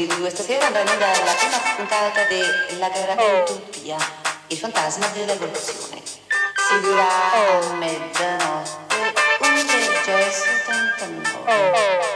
di due. Stasera andremo alla prima puntata della gara oh. Utopia, il fantasma dell'evoluzione. Si durerà a oh. mezzanotte, 11.79.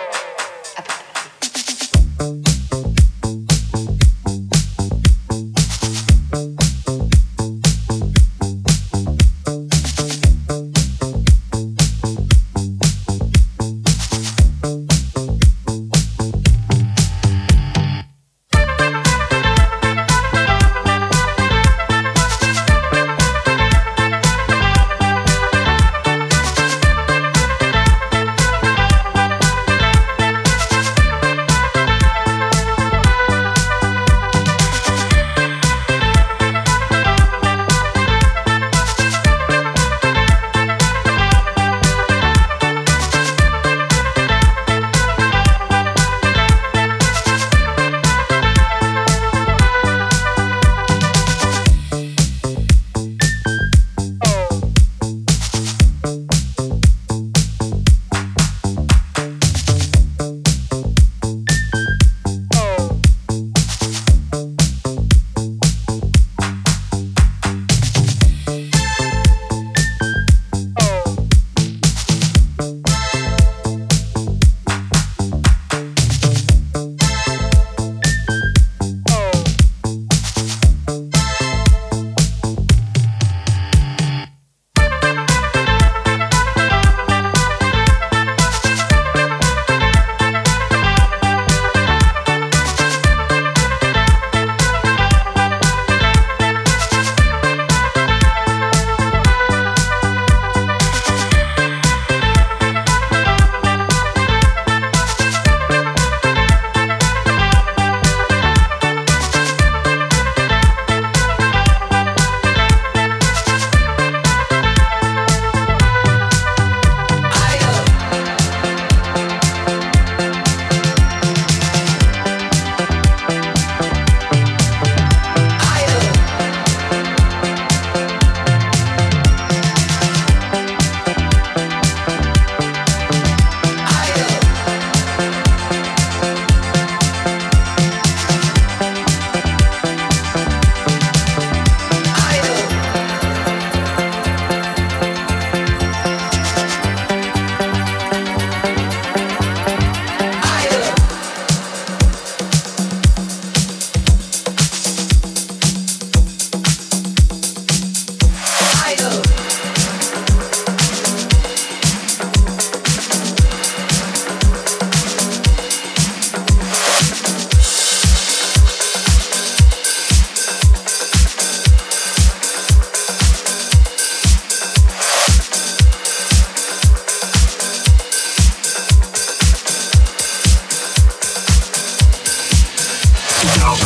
We'll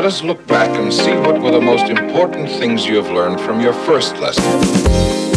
let us look back and see what were the most important things you have learned from your first lesson.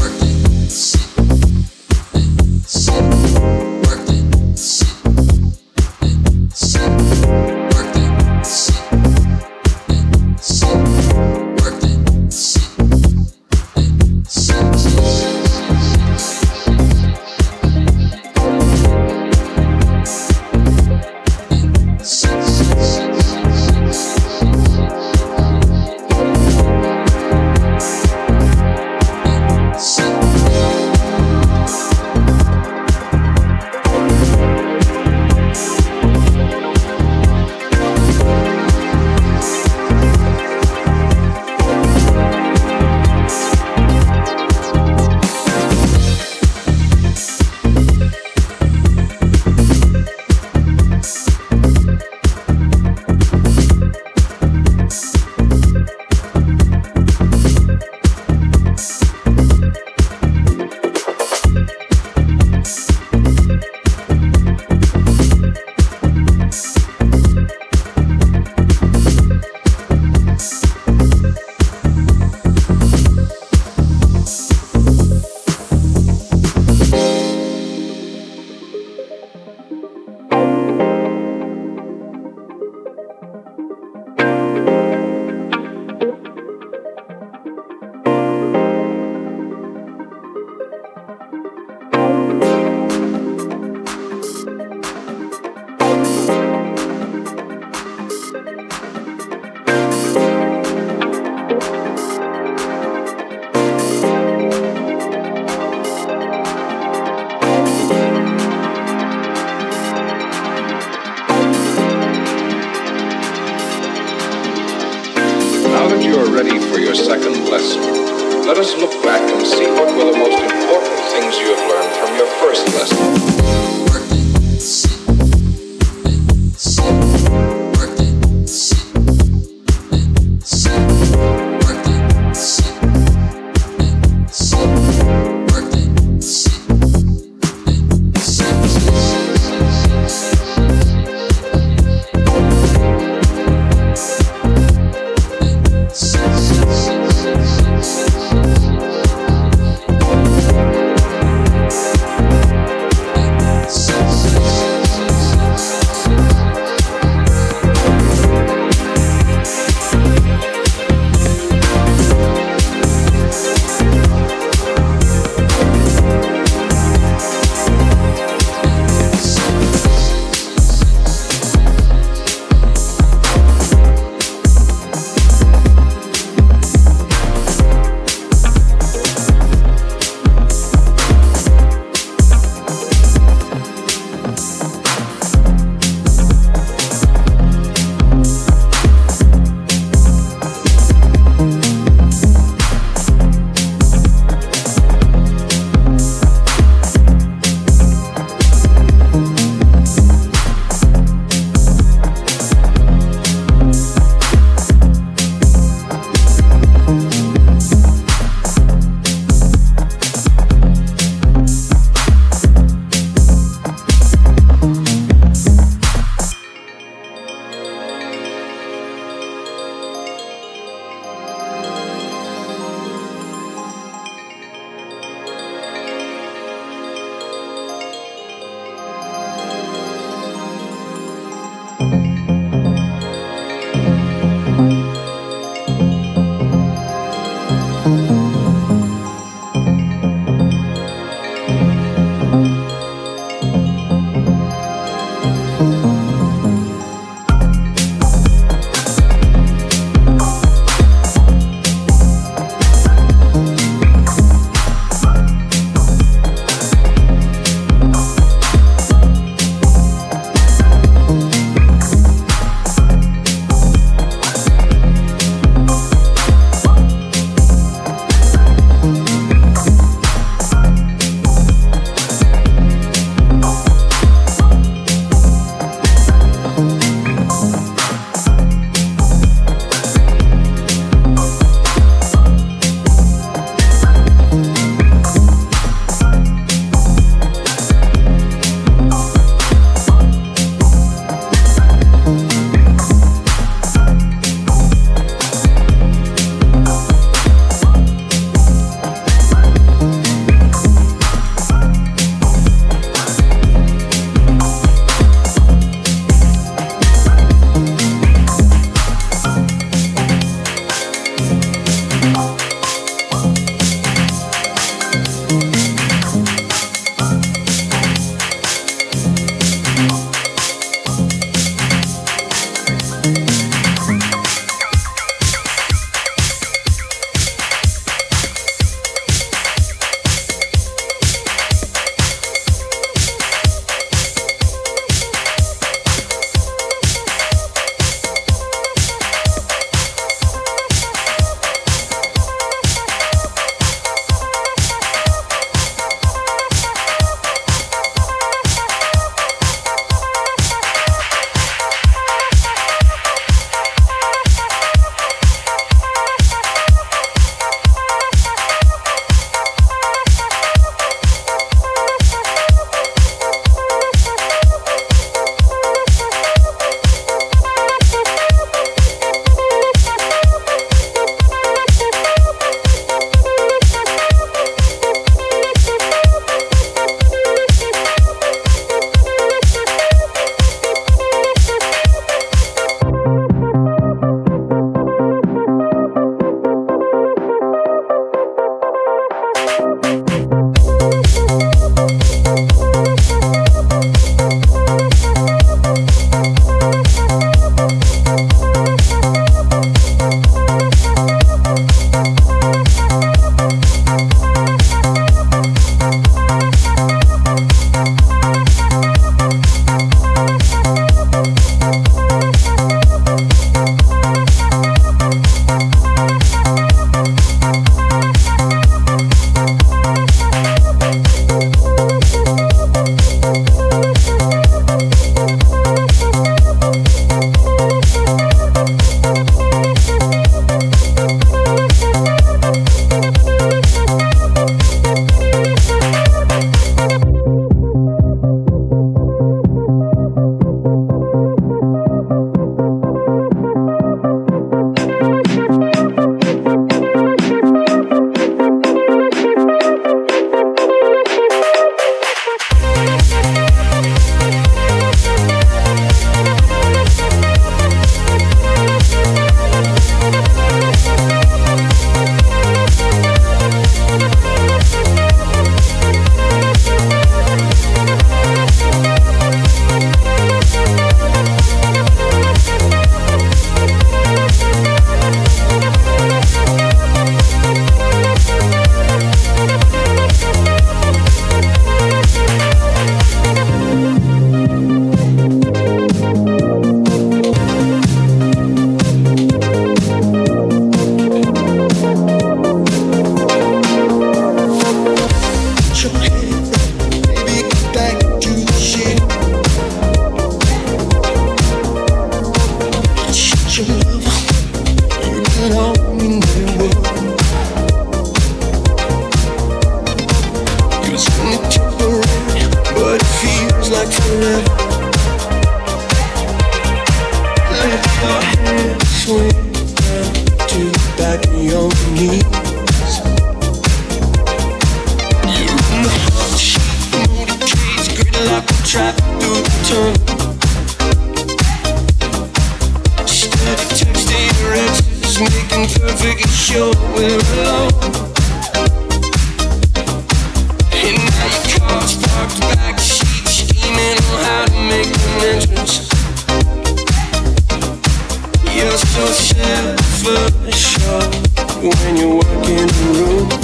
And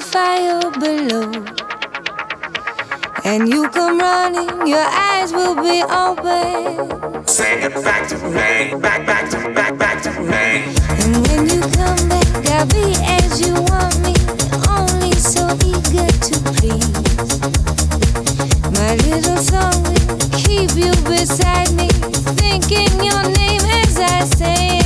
fire below. And you come running, your eyes will be open. Sing it back to me, back, back to, back, back to me. And when you come back, I'll be as you want me, only so eager to please. My little song will keep you beside me, thinking your name as I say.